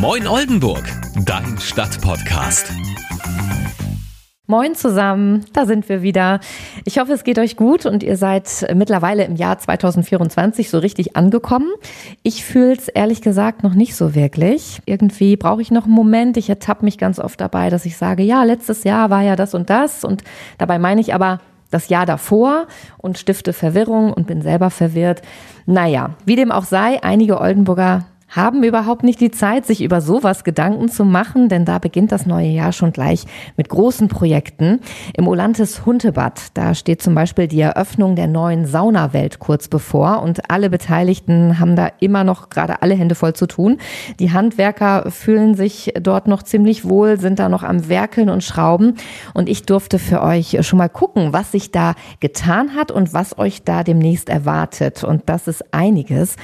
Moin Oldenburg, dein Stadtpodcast. Moin zusammen, da sind wir wieder. Ich hoffe, es geht euch gut und ihr seid mittlerweile im Jahr 2024 so richtig angekommen. Ich fühle es ehrlich gesagt noch nicht so wirklich. Irgendwie brauche ich noch einen Moment. Ich ertappe mich ganz oft dabei, dass ich sage, ja, letztes Jahr war ja das und das und dabei meine ich aber das Jahr davor und stifte Verwirrung und bin selber verwirrt. Naja, wie dem auch sei, einige Oldenburger haben überhaupt nicht die Zeit, sich über sowas Gedanken zu machen, denn da beginnt das neue Jahr schon gleich mit großen Projekten. Im Olantes Huntebad, da steht zum Beispiel die Eröffnung der neuen Saunawelt kurz bevor und alle Beteiligten haben da immer noch gerade alle Hände voll zu tun. Die Handwerker fühlen sich dort noch ziemlich wohl, sind da noch am Werkeln und Schrauben und ich durfte für euch schon mal gucken, was sich da getan hat und was euch da demnächst erwartet und das ist einiges.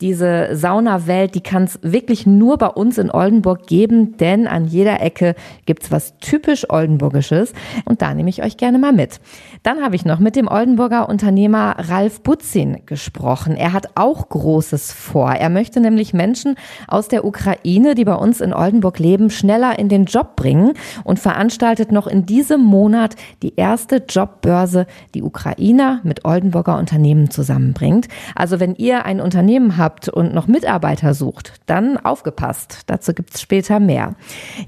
Diese Saunawelt, die kann es wirklich nur bei uns in Oldenburg geben, denn an jeder Ecke gibt's was typisch Oldenburgisches und da nehme ich euch gerne mal mit. Dann habe ich noch mit dem Oldenburger Unternehmer Ralf Butzin gesprochen. Er hat auch Großes vor. Er möchte nämlich Menschen aus der Ukraine, die bei uns in Oldenburg leben, schneller in den Job bringen und veranstaltet noch in diesem Monat die erste Jobbörse, die Ukrainer mit Oldenburger Unternehmen zusammenbringt. Also wenn ihr ein Unternehmen habt, habt und noch Mitarbeiter sucht, dann aufgepasst. Dazu gibt's später mehr.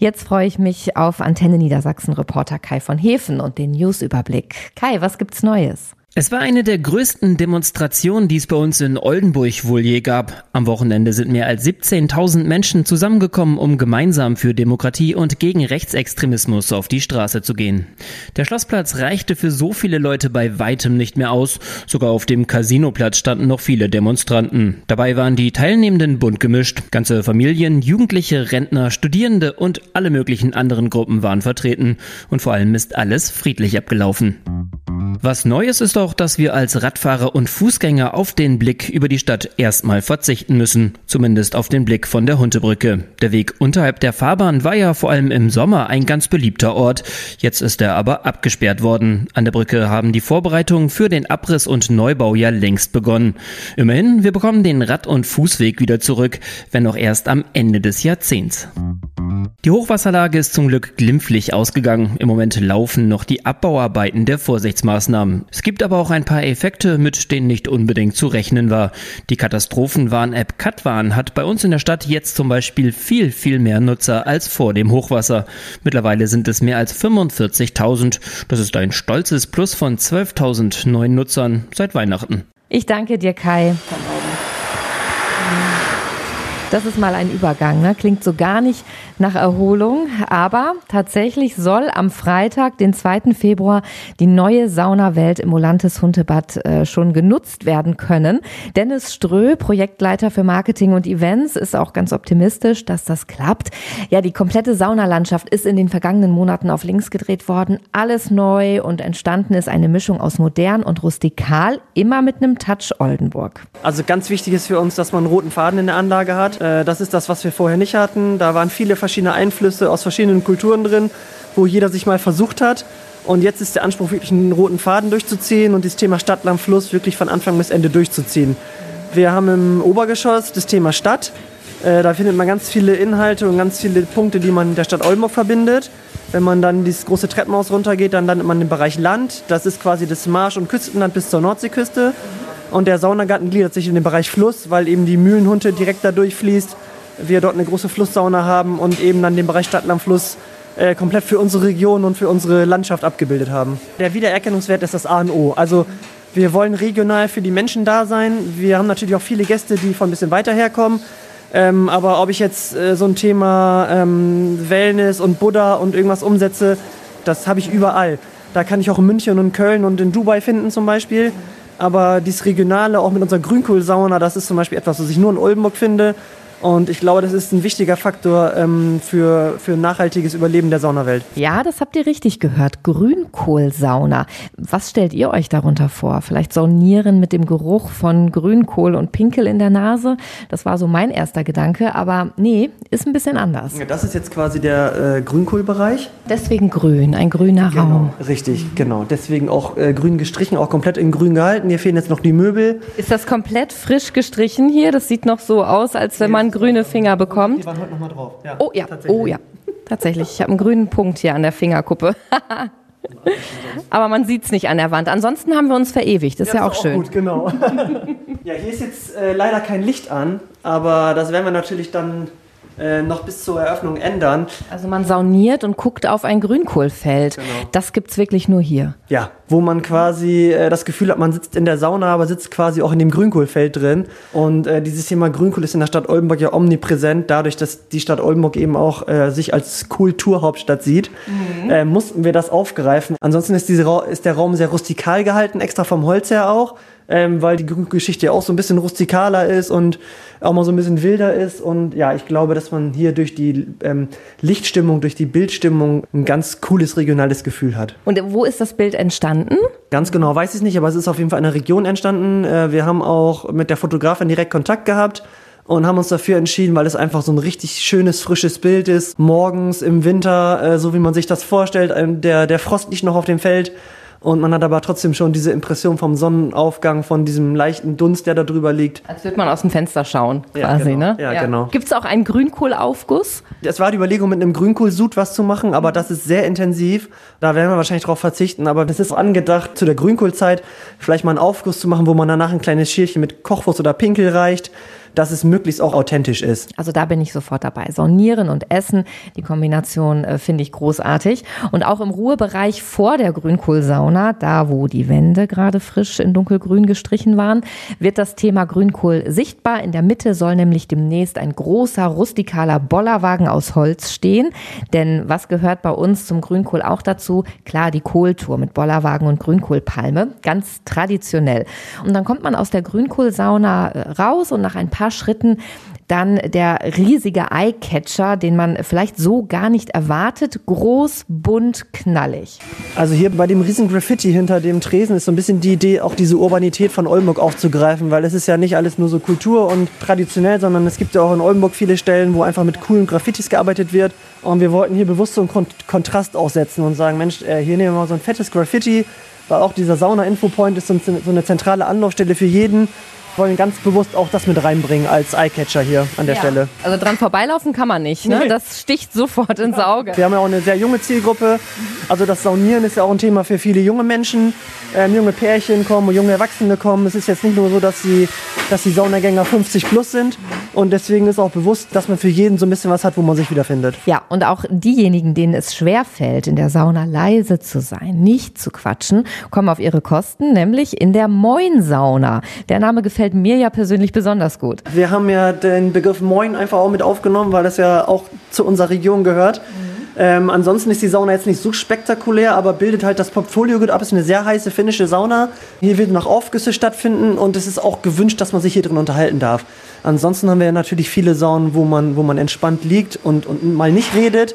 Jetzt freue ich mich auf Antenne Niedersachsen Reporter Kai von Hefen und den Newsüberblick. Kai, was gibt's Neues? Es war eine der größten Demonstrationen, die es bei uns in Oldenburg wohl je gab. Am Wochenende sind mehr als 17.000 Menschen zusammengekommen, um gemeinsam für Demokratie und gegen Rechtsextremismus auf die Straße zu gehen. Der Schlossplatz reichte für so viele Leute bei weitem nicht mehr aus. Sogar auf dem Casinoplatz standen noch viele Demonstranten. Dabei waren die Teilnehmenden bunt gemischt. Ganze Familien, Jugendliche, Rentner, Studierende und alle möglichen anderen Gruppen waren vertreten. Und vor allem ist alles friedlich abgelaufen. Was Neues ist auch, dass wir als Radfahrer und Fußgänger auf den Blick über die Stadt erstmal verzichten müssen. Zumindest auf den Blick von der Huntebrücke. Der Weg unterhalb der Fahrbahn war ja vor allem im Sommer ein ganz beliebter Ort. Jetzt ist er aber abgesperrt worden. An der Brücke haben die Vorbereitungen für den Abriss und Neubau ja längst begonnen. Immerhin, wir bekommen den Rad- und Fußweg wieder zurück, wenn auch erst am Ende des Jahrzehnts. Die Hochwasserlage ist zum Glück glimpflich ausgegangen. Im Moment laufen noch die Abbauarbeiten der Vorsichtsmaßnahmen. Es gibt aber auch ein paar Effekte, mit denen nicht unbedingt zu rechnen war. Die Katastrophenwarn-App Katwarn hat bei uns in der Stadt jetzt zum Beispiel viel, viel mehr Nutzer als vor dem Hochwasser. Mittlerweile sind es mehr als 45.000. Das ist ein stolzes Plus von 12.000 neuen Nutzern seit Weihnachten. Ich danke dir, Kai. Das ist mal ein Übergang, ne? klingt so gar nicht nach Erholung, aber tatsächlich soll am Freitag, den 2. Februar, die neue Saunawelt im Olantes Huntebad äh, schon genutzt werden können. Dennis Strö, Projektleiter für Marketing und Events, ist auch ganz optimistisch, dass das klappt. Ja, die komplette Saunalandschaft ist in den vergangenen Monaten auf links gedreht worden. Alles neu und entstanden ist eine Mischung aus modern und rustikal, immer mit einem Touch Oldenburg. Also ganz wichtig ist für uns, dass man einen roten Faden in der Anlage hat. Äh, das ist das, was wir vorher nicht hatten. Da waren viele verschiedene Einflüsse aus verschiedenen Kulturen drin, wo jeder sich mal versucht hat. Und jetzt ist der Anspruch, wirklich einen roten Faden durchzuziehen und das Thema Stadt, Land, Fluss wirklich von Anfang bis Ende durchzuziehen. Wir haben im Obergeschoss das Thema Stadt. Äh, da findet man ganz viele Inhalte und ganz viele Punkte, die man mit der Stadt Oldenburg verbindet. Wenn man dann dieses große Treppenhaus runtergeht, dann landet man im Bereich Land. Das ist quasi das Marsch- und Küstenland bis zur Nordseeküste. Und der Saunagarten gliedert sich in den Bereich Fluss, weil eben die Mühlenhunte direkt da durchfließt. Wir dort eine große Flusssauna haben und eben dann den Bereich Stadtlandfluss äh, komplett für unsere Region und für unsere Landschaft abgebildet haben. Der Wiedererkennungswert ist das A und O. Also wir wollen regional für die Menschen da sein. Wir haben natürlich auch viele Gäste, die von ein bisschen weiter herkommen. Ähm, aber ob ich jetzt äh, so ein Thema ähm, Wellness und Buddha und irgendwas umsetze, das habe ich überall. Da kann ich auch in München und Köln und in Dubai finden zum Beispiel. Aber dieses Regionale, auch mit unserer Grünkohlsauna, das ist zum Beispiel etwas, was ich nur in Oldenburg finde. Und ich glaube, das ist ein wichtiger Faktor ähm, für, für nachhaltiges Überleben der Saunawelt. Ja, das habt ihr richtig gehört. Grünkohlsauna. Was stellt ihr euch darunter vor? Vielleicht saunieren mit dem Geruch von Grünkohl und Pinkel in der Nase? Das war so mein erster Gedanke, aber nee, ist ein bisschen anders. Das ist jetzt quasi der äh, Grünkohlbereich. Deswegen grün, ein grüner genau, Raum. Richtig, genau. Deswegen auch äh, grün gestrichen, auch komplett in grün gehalten. Hier fehlen jetzt noch die Möbel. Ist das komplett frisch gestrichen hier? Das sieht noch so aus, als wenn man grüne Finger bekommt. Die waren heute nochmal drauf. Ja, Oh ja, tatsächlich. oh ja, tatsächlich. Ich habe einen grünen Punkt hier an der Fingerkuppe. Aber man sieht es nicht an der Wand. Ansonsten haben wir uns verewigt. Das ist ja, auch schön. Gut, genau. ja, hier ist jetzt äh, leider kein Licht an, aber das werden wir natürlich dann äh, noch bis zur Eröffnung ändern. Also man sauniert und guckt auf ein Grünkohlfeld. Genau. Das gibt's wirklich nur hier. Ja, wo man quasi äh, das Gefühl hat, man sitzt in der Sauna, aber sitzt quasi auch in dem Grünkohlfeld drin. Und äh, dieses Thema Grünkohl ist in der Stadt Oldenburg ja omnipräsent, dadurch, dass die Stadt Oldenburg eben auch äh, sich als Kulturhauptstadt sieht, äh, mussten wir das aufgreifen. Ansonsten ist, diese Ra ist der Raum sehr rustikal gehalten, extra vom Holz her auch. Ähm, weil die Geschichte ja auch so ein bisschen rustikaler ist und auch mal so ein bisschen wilder ist. Und ja, ich glaube, dass man hier durch die ähm, Lichtstimmung, durch die Bildstimmung ein ganz cooles regionales Gefühl hat. Und wo ist das Bild entstanden? Ganz genau weiß ich es nicht, aber es ist auf jeden Fall in der Region entstanden. Äh, Wir haben auch mit der Fotografin direkt Kontakt gehabt und haben uns dafür entschieden, weil es einfach so ein richtig schönes, frisches Bild ist. Morgens im Winter, äh, so wie man sich das vorstellt, der, der Frost nicht noch auf dem Feld. Und man hat aber trotzdem schon diese Impression vom Sonnenaufgang, von diesem leichten Dunst, der da drüber liegt. Als würde man aus dem Fenster schauen, Ja, quasi, genau. ne? Ja, genau. Gibt es auch einen Grünkohlaufguss? Es war die Überlegung, mit einem Grünkohlsud was zu machen, aber das ist sehr intensiv. Da werden wir wahrscheinlich drauf verzichten. Aber es ist angedacht, zu der Grünkohlzeit vielleicht mal einen Aufguss zu machen, wo man danach ein kleines Schälchen mit Kochwurst oder Pinkel reicht, dass es möglichst auch authentisch ist. Also da bin ich sofort dabei. Saunieren und Essen, die Kombination äh, finde ich großartig. Und auch im Ruhebereich vor der Grünkohlsauna, da wo die Wände gerade frisch in dunkelgrün gestrichen waren, wird das Thema Grünkohl sichtbar. In der Mitte soll nämlich demnächst ein großer rustikaler Bollerwagen aus Holz stehen. Denn was gehört bei uns zum Grünkohl auch dazu? Klar, die Kohltour mit Bollerwagen und Grünkohlpalme. Ganz traditionell. Und dann kommt man aus der Grünkohlsauna äh, raus und nach ein paar Schritten dann der riesige Eyecatcher, den man vielleicht so gar nicht erwartet. Groß, bunt, knallig. Also hier bei dem riesen Graffiti hinter dem Tresen ist so ein bisschen die Idee, auch diese Urbanität von Oldenburg aufzugreifen, weil es ist ja nicht alles nur so Kultur und traditionell, sondern es gibt ja auch in Oldenburg viele Stellen, wo einfach mit coolen Graffitis gearbeitet wird. Und wir wollten hier bewusst so einen Kon Kontrast aussetzen und sagen, Mensch, äh, hier nehmen wir mal so ein fettes Graffiti, weil auch dieser Sauna-Infopoint ist so eine zentrale Anlaufstelle für jeden. Wir wollen ganz bewusst auch das mit reinbringen als Eyecatcher hier an der Stelle. Also dran vorbeilaufen kann man nicht. Ne? Nee. Das sticht sofort ins Auge. Wir haben ja auch eine sehr junge Zielgruppe. Also das Saunieren ist ja auch ein Thema für viele junge Menschen. Ähm, junge Pärchen kommen, junge Erwachsene kommen. Es ist jetzt nicht nur so, dass die, dass die Saunagänger 50 plus sind. Und deswegen ist auch bewusst, dass man für jeden so ein bisschen was hat, wo man sich wiederfindet. Ja, und auch diejenigen, denen es schwerfällt, in der Sauna leise zu sein, nicht zu quatschen, kommen auf ihre Kosten, nämlich in der Moin-Sauna. Der Name gefällt mir ja persönlich besonders gut. Wir haben ja den Begriff Moin einfach auch mit aufgenommen, weil das ja auch zu unserer Region gehört. Ähm, ansonsten ist die Sauna jetzt nicht so spektakulär, aber bildet halt das Portfolio gut ab. Ist eine sehr heiße finnische Sauna. Hier wird noch Aufgüsse stattfinden und es ist auch gewünscht, dass man sich hier drin unterhalten darf. Ansonsten haben wir ja natürlich viele Saunen, wo man, wo man entspannt liegt und, und mal nicht redet.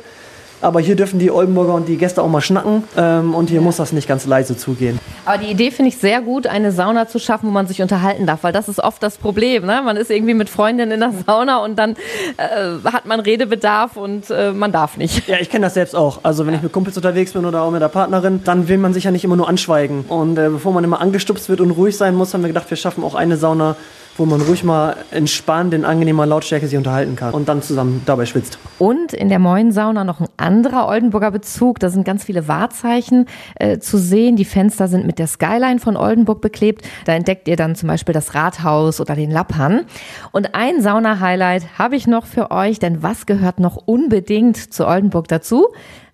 Aber hier dürfen die Oldenburger und die Gäste auch mal schnacken. Ähm, und hier muss das nicht ganz leise zugehen. Aber die Idee finde ich sehr gut, eine Sauna zu schaffen, wo man sich unterhalten darf, weil das ist oft das Problem. Ne? Man ist irgendwie mit Freundinnen in der Sauna und dann äh, hat man Redebedarf und äh, man darf nicht. Ja, ich kenne das selbst auch. Also wenn ich mit Kumpels unterwegs bin oder auch mit der Partnerin, dann will man sich ja nicht immer nur anschweigen. Und äh, bevor man immer angestupst wird und ruhig sein muss, haben wir gedacht, wir schaffen auch eine Sauna, wo man ruhig mal entspannt in angenehmer Lautstärke sich unterhalten kann und dann zusammen dabei schwitzt. Und in der Moin-Sauna noch ein anderer Oldenburger Bezug. Da sind ganz viele Wahrzeichen äh, zu sehen. Die Fenster sind mit der Skyline von Oldenburg beklebt. Da entdeckt ihr dann zum Beispiel das Rathaus oder den Lappern. Und ein Sauna-Highlight habe ich noch für euch, denn was gehört noch unbedingt zu Oldenburg dazu?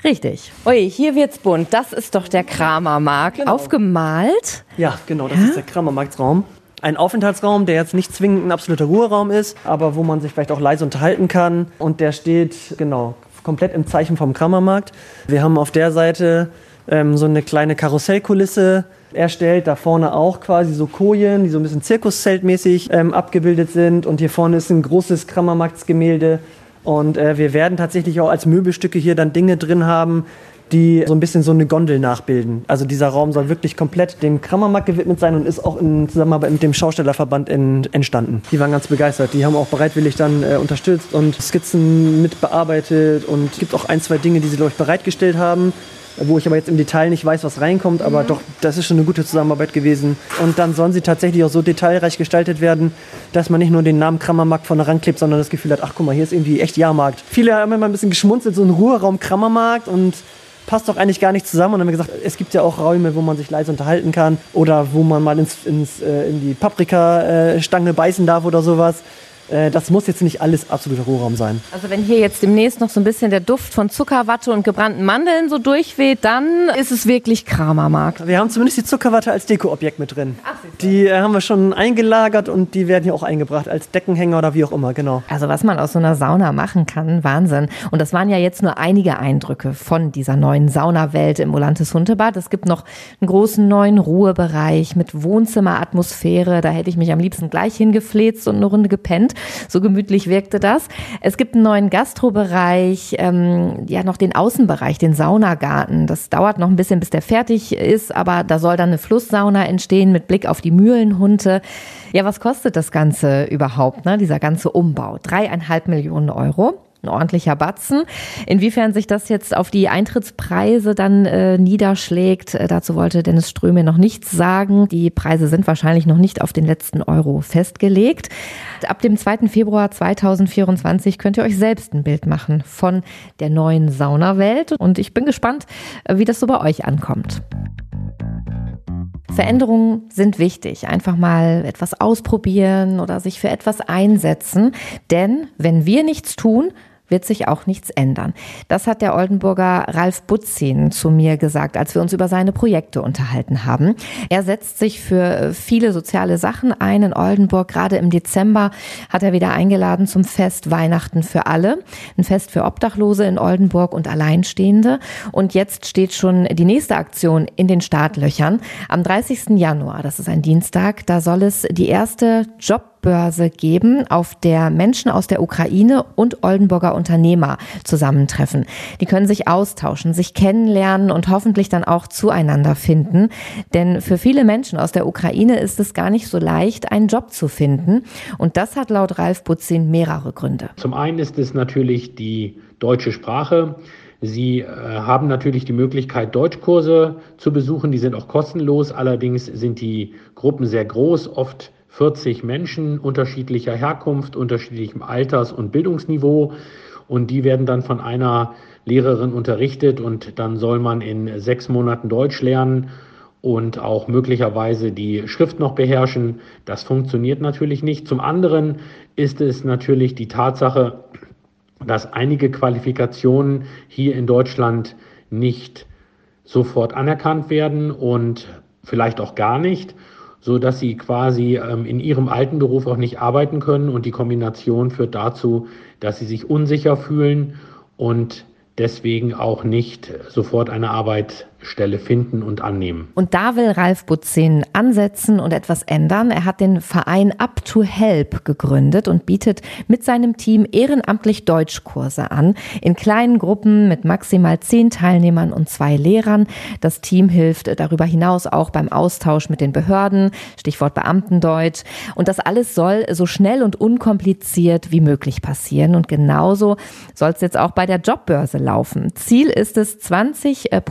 Richtig. Ui, hier wird's bunt. Das ist doch der Kramermarkt. Aufgemalt. Ja, genau, das ist der Kramermarktsraum. Ein Aufenthaltsraum, der jetzt nicht zwingend ein absoluter Ruheraum ist, aber wo man sich vielleicht auch leise unterhalten kann. Und der steht, genau, komplett im Zeichen vom Kramermarkt. Wir haben auf der Seite ähm, so eine kleine Karussellkulisse erstellt. Da vorne auch quasi so Kojen, die so ein bisschen Zirkuszeltmäßig ähm, abgebildet sind. Und hier vorne ist ein großes Kramermarktsgemälde. Und äh, wir werden tatsächlich auch als Möbelstücke hier dann Dinge drin haben, die so ein bisschen so eine Gondel nachbilden. Also dieser Raum soll wirklich komplett dem Krammermarkt gewidmet sein und ist auch in Zusammenarbeit mit dem Schaustellerverband in, entstanden. Die waren ganz begeistert. Die haben auch bereitwillig dann äh, unterstützt und Skizzen mit bearbeitet und es gibt auch ein, zwei Dinge, die sie, glaube ich, bereitgestellt haben. wo ich aber jetzt im Detail nicht weiß, was reinkommt, aber mhm. doch, das ist schon eine gute Zusammenarbeit gewesen. Und dann sollen sie tatsächlich auch so detailreich gestaltet werden, dass man nicht nur den Namen Krammermarkt vorne ranklebt, sondern das Gefühl hat, ach guck mal, hier ist irgendwie echt Jahrmarkt. Viele haben immer ein bisschen geschmunzelt, so ein Ruheraum Krammermarkt und passt doch eigentlich gar nicht zusammen. Und dann haben wir gesagt, es gibt ja auch Räume, wo man sich leise unterhalten kann oder wo man mal ins, ins, äh, in die Paprikastange äh, beißen darf oder sowas. Äh, das muss jetzt nicht alles absoluter Rohraum sein. Also wenn hier jetzt demnächst noch so ein bisschen der Duft von Zuckerwatte und gebrannten Mandeln so durchweht, dann ist es wirklich Kramermarkt. Wir haben zumindest die Zuckerwatte als Dekoobjekt mit drin. Ach, die äh, haben wir schon eingelagert und die werden hier auch eingebracht als Deckenhänger oder wie auch immer, genau. Also was man aus so einer Sauna machen kann, Wahnsinn. Und das waren ja jetzt nur einige Eindrücke von dieser neuen Saunawelt im Olantes Huntebad. Es gibt noch einen großen neuen Ruhebereich mit Wohnzimmeratmosphäre. Da hätte ich mich am liebsten gleich hingefläzt und eine Runde gepennt. So gemütlich wirkte das. Es gibt einen neuen Gastrobereich, ähm, ja noch den Außenbereich, den Saunagarten. Das dauert noch ein bisschen, bis der fertig ist, aber da soll dann eine Flusssauna entstehen mit Blick auf die Mühlenhunte. Ja, was kostet das Ganze überhaupt, ne? dieser ganze Umbau? Dreieinhalb Millionen Euro ein ordentlicher Batzen. Inwiefern sich das jetzt auf die Eintrittspreise dann äh, niederschlägt, äh, dazu wollte Dennis Ströme noch nichts sagen. Die Preise sind wahrscheinlich noch nicht auf den letzten Euro festgelegt. Ab dem 2. Februar 2024 könnt ihr euch selbst ein Bild machen von der neuen Saunawelt und ich bin gespannt, äh, wie das so bei euch ankommt. Veränderungen sind wichtig. Einfach mal etwas ausprobieren oder sich für etwas einsetzen. Denn wenn wir nichts tun, wird sich auch nichts ändern. Das hat der Oldenburger Ralf Butzin zu mir gesagt, als wir uns über seine Projekte unterhalten haben. Er setzt sich für viele soziale Sachen ein in Oldenburg. Gerade im Dezember hat er wieder eingeladen zum Fest Weihnachten für alle. Ein Fest für Obdachlose in Oldenburg und Alleinstehende. Und jetzt steht schon die nächste Aktion in den Startlöchern. Am 30. Januar, das ist ein Dienstag, da soll es die erste Job Jobbörse geben, auf der Menschen aus der Ukraine und Oldenburger Unternehmer zusammentreffen. Die können sich austauschen, sich kennenlernen und hoffentlich dann auch zueinander finden. Denn für viele Menschen aus der Ukraine ist es gar nicht so leicht, einen Job zu finden. Und das hat laut Ralf Butzin mehrere Gründe. Zum einen ist es natürlich die deutsche Sprache. Sie äh, haben natürlich die Möglichkeit, Deutschkurse zu besuchen. Die sind auch kostenlos. Allerdings sind die Gruppen sehr groß, oft 40 Menschen unterschiedlicher Herkunft, unterschiedlichem Alters und Bildungsniveau. Und die werden dann von einer Lehrerin unterrichtet und dann soll man in sechs Monaten Deutsch lernen und auch möglicherweise die Schrift noch beherrschen. Das funktioniert natürlich nicht. Zum anderen ist es natürlich die Tatsache, dass einige Qualifikationen hier in Deutschland nicht sofort anerkannt werden und vielleicht auch gar nicht so dass sie quasi ähm, in ihrem alten Beruf auch nicht arbeiten können. Und die Kombination führt dazu, dass sie sich unsicher fühlen und deswegen auch nicht sofort eine Arbeitsstelle finden und annehmen. Und da will Ralf Butzin ansetzen und etwas ändern. Er hat den Verein Up to Help gegründet und bietet mit seinem Team ehrenamtlich Deutschkurse an. In kleinen Gruppen mit maximal zehn Teilnehmern und zwei Lehrern. Das Team hilft darüber hinaus auch beim Austausch mit den Behörden, Stichwort Beamtendeutsch. Und das alles soll so schnell und unkompliziert wie möglich passieren. Und genauso soll es jetzt auch bei der Jobbörse laufen. Ziel ist es, 20 äh,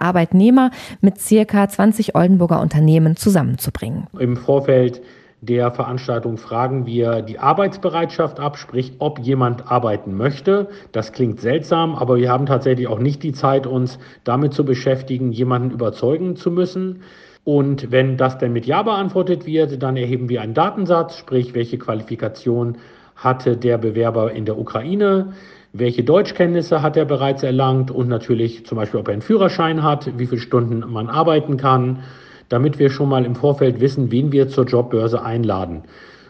Arbeitnehmer mit circa 20 Oldenburger Unternehmen zusammenzubringen. Im Vorfeld der Veranstaltung fragen wir die Arbeitsbereitschaft ab, sprich, ob jemand arbeiten möchte. Das klingt seltsam, aber wir haben tatsächlich auch nicht die Zeit, uns damit zu beschäftigen, jemanden überzeugen zu müssen. Und wenn das denn mit Ja beantwortet wird, dann erheben wir einen Datensatz, sprich, welche Qualifikation hatte der Bewerber in der Ukraine, welche Deutschkenntnisse hat er bereits erlangt und natürlich zum Beispiel, ob er einen Führerschein hat, wie viele Stunden man arbeiten kann, damit wir schon mal im Vorfeld wissen, wen wir zur Jobbörse einladen.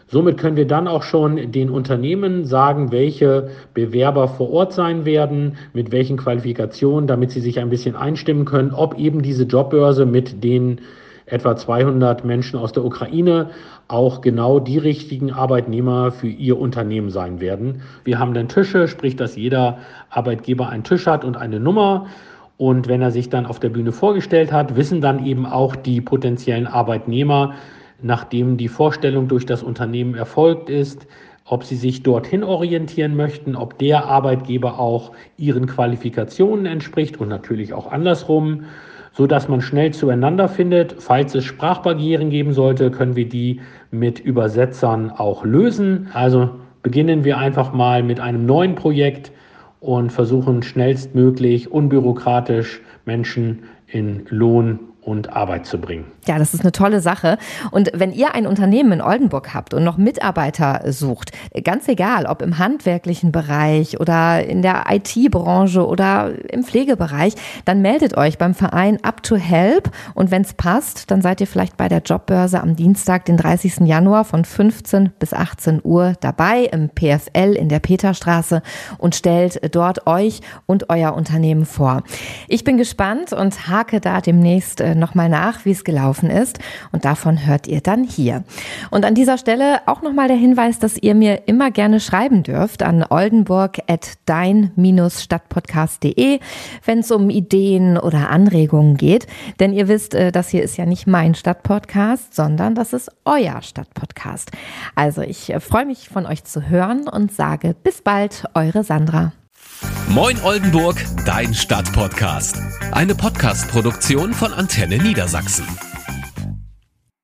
Somit können wir dann auch schon den Unternehmen sagen, welche Bewerber vor Ort sein werden, mit welchen Qualifikationen, damit sie sich ein bisschen einstimmen können, ob eben diese Jobbörse mit den etwa 200 Menschen aus der Ukraine auch genau die richtigen Arbeitnehmer für ihr Unternehmen sein werden. Wir haben dann Tische, sprich, dass jeder Arbeitgeber einen Tisch hat und eine Nummer. Und wenn er sich dann auf der Bühne vorgestellt hat, wissen dann eben auch die potenziellen Arbeitnehmer, nachdem die Vorstellung durch das Unternehmen erfolgt ist, ob sie sich dorthin orientieren möchten, ob der Arbeitgeber auch ihren Qualifikationen entspricht und natürlich auch andersrum, so dass man schnell zueinander findet. Falls es Sprachbarrieren geben sollte, können wir die mit Übersetzern auch lösen. Also beginnen wir einfach mal mit einem neuen Projekt und versuchen schnellstmöglich unbürokratisch Menschen in Lohn und Arbeit zu bringen. Ja, das ist eine tolle Sache. Und wenn ihr ein Unternehmen in Oldenburg habt und noch Mitarbeiter sucht, ganz egal, ob im handwerklichen Bereich oder in der IT-Branche oder im Pflegebereich, dann meldet euch beim Verein Up to Help. Und wenn es passt, dann seid ihr vielleicht bei der Jobbörse am Dienstag, den 30. Januar von 15 bis 18 Uhr dabei im PFL in der Peterstraße und stellt dort euch und euer Unternehmen vor. Ich bin gespannt und hake da demnächst äh, nochmal nach, wie es gelaufen ist. Und davon hört ihr dann hier. Und an dieser Stelle auch nochmal der Hinweis, dass ihr mir immer gerne schreiben dürft an oldenburg.dein-stadtpodcast.de, wenn es um Ideen oder Anregungen geht. Denn ihr wisst, äh, das hier ist ja nicht mein Stadtpodcast, sondern das ist euer Stadtpodcast. Also ich äh, freue mich von euch zu hören und sage bis bald, eure Sandra. Moin Oldenburg, dein Stadtpodcast. Eine Podcast-Produktion von Antenne Niedersachsen.